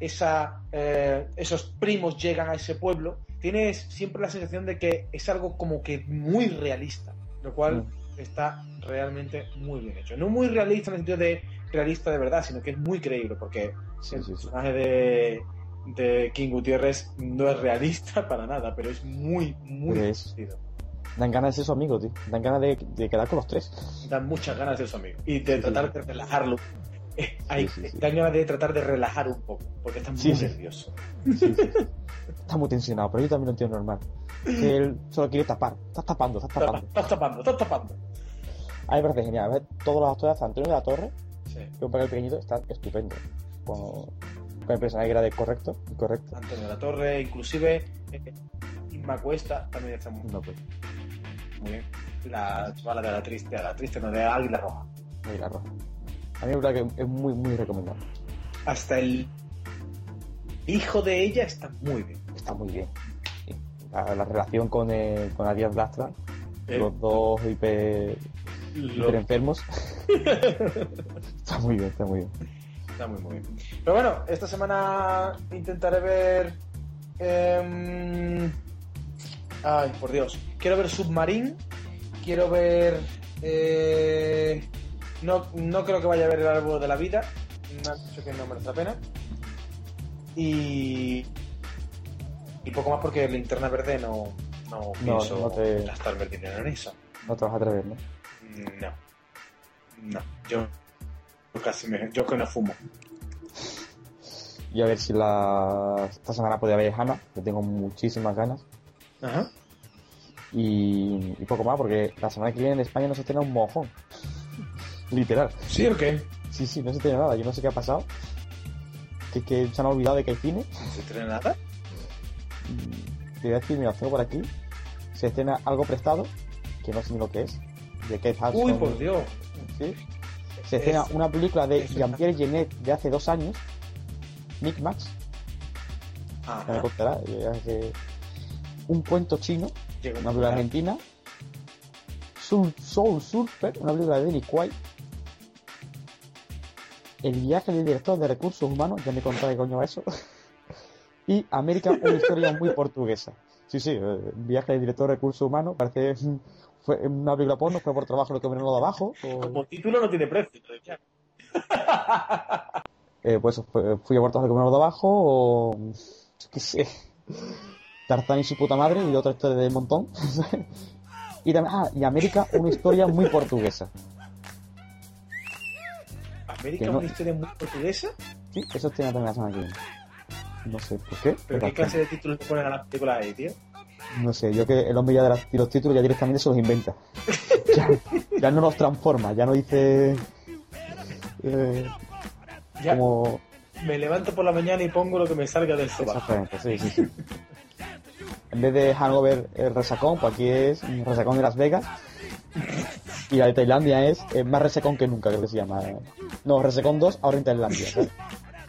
esa, eh, esos primos llegan a ese pueblo. Tienes siempre la sensación de que es algo como que muy realista, lo cual Mm. está realmente muy bien hecho. No muy realista en el sentido de realista de verdad, sino que es muy creíble, porque Sí, el sí, sí. personaje de, de King Gutiérrez no es realista para nada, pero es muy, muy divertido. Dan ganas de ser su amigo, tío. Dan ganas de, de quedar con los tres. Dan muchas ganas de ser su amigo y de tratar de relajarlo. Eh, hay-. Dan ganas de tratar de relajar un poco, porque está muy nervioso. Está muy tensionado, pero yo también lo entiendo normal. Que él solo quiere tapar. Estás tapando, estás tapando. estás tapando, estás tapando. A mí me parece genial. A ver, todos los actores, Antonio de la Torre, Sí. que un papel pequeñito, están estupendos. Con, con el personaje que era de correcto, incorrecto. Antonio de la Torre, inclusive eh, Inma Cuesta también está muy, No, pues, muy bien. La chavala de la triste, la triste, no, de Águila Roja. muy la roja. A mí me parece que es muy, muy recomendable. Hasta el hijo de ella está muy bien. Está muy bien. Sí. La, la relación con, eh, con Eh, los dos hiper, hiper enfermos. está muy bien, está muy bien. Está muy, muy bien. Pero bueno, esta semana intentaré ver. em, ay, por Dios. Quiero ver Submarine. Quiero ver. eh, no, no creo que vaya a ver el árbol de la vida. Me han dicho que no merece la pena. Y. Y poco más porque linterna verde no. No pienso no te- gastarme el dinero en eso. No te vas a atrever, ¿no? No. No. Yo. Yo Casi me, yo que no fumo. Y a ver si la, esta semana puede haber Hannah, que tengo muchísimas ganas. Ajá. Y, y poco más, porque la semana que viene en España no se estrena un mojón. Literal. ¿Sí o qué? Sí, sí, no se estrena nada. Yo no sé qué ha pasado. Que, que se han olvidado de que hay cine. ¿No se estrena nada? Mm, Te voy a decir, mira, tengo por aquí. Se estrena algo prestado, que no sé ni lo que es. De Kate Hudson. Uy, por Dios. ¿sí? Se estrena Es- una película de Jean-Pierre Genet de hace dos años. Nick Max, Ajá. me contará. Un cuento chino una película argentina. Soul, Soul Surfer, una película de Denny Quaid. El viaje del director de recursos humanos, ya me contaré coño va eso. y América, una historia muy portuguesa. Sí, sí, eh, viaje del director de recursos humanos, parece mm, fue una película porno, fue por trabajo lo que vino lo de abajo. o- Como título no tiene precio. eh, pues fue- fui a por trabajo lo que vino lo de abajo, o yo qué sé. Tarzán y su puta madre, y otra historia del montón. y también, ah, y América, una historia muy portuguesa. América no- una historia muy portuguesa. Sí, eso tiene también la semana que viene. No sé por qué. ¿Pero qué clase de títulos le ponen a las películas ahí, tío? No sé, yo que el hombre ya de, las- de los títulos ya directamente se los inventa. ya, ya no los transforma, ya no dice. eh, Ya, como. me levanto por la mañana y pongo lo que me salga del sobaco. Exactamente, sí, sí, sí. En vez de Hangover el resacón, pues aquí es resacón de Las Vegas. Y la de Tailandia es eh, más resacón que nunca, creo que se llama. No, resacón 2, ahora en Tailandia. ¿sabes?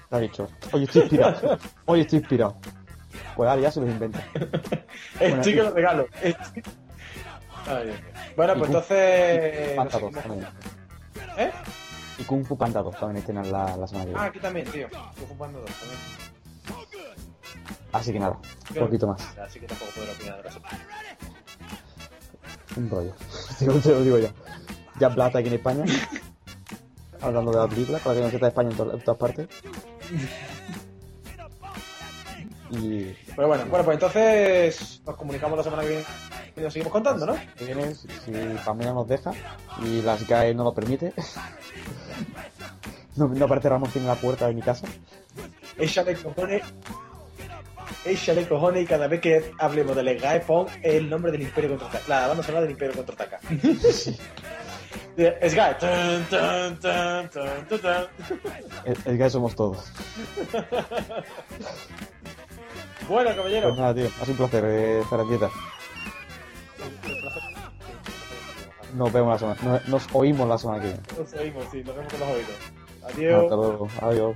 Te ha dicho, oye, estoy inspirado. Oye, estoy inspirado. Pues ahora ya se los inventa. Bueno, Estoy y- que lo regalo. Ay. Bueno, pues Kung- entonces. Panda 2 también. ¿Eh? Y Kung Fu Panda 2 también estrenan la, la semana que Ah, viene. aquí también, tío. Estoy ocupando dos también. Así que nada, un poquito más. Así que tampoco puedo opinar de eso. Un rollo. Te lo, digo ya. Ya plata aquí en España. Hablando de la película, para que no sepa España en, to- en todas partes. Y Pero bueno, bueno, pues entonces nos comunicamos la semana que viene y nos seguimos contando, ¿no? si viene, si, si Pamela nos deja y las GAE no lo permite, no, no aparece Ramón en la puerta de mi casa. Échale cojones. Échale cojones y cada vez que hablemos de Legae pon el nombre del Imperio Contraataca. La banda sonora del Imperio Contraataca. Es tun, tun, tun. El, el GAE somos todos. Bueno, caballero. Pues nada, tío, ha sido un placer eh, estar Nos vemos la semana. Nos, nos, oímos la semana que viene. Nos oímos, sí, nos vemos con los oídos. Adiós. Hasta luego. Adiós.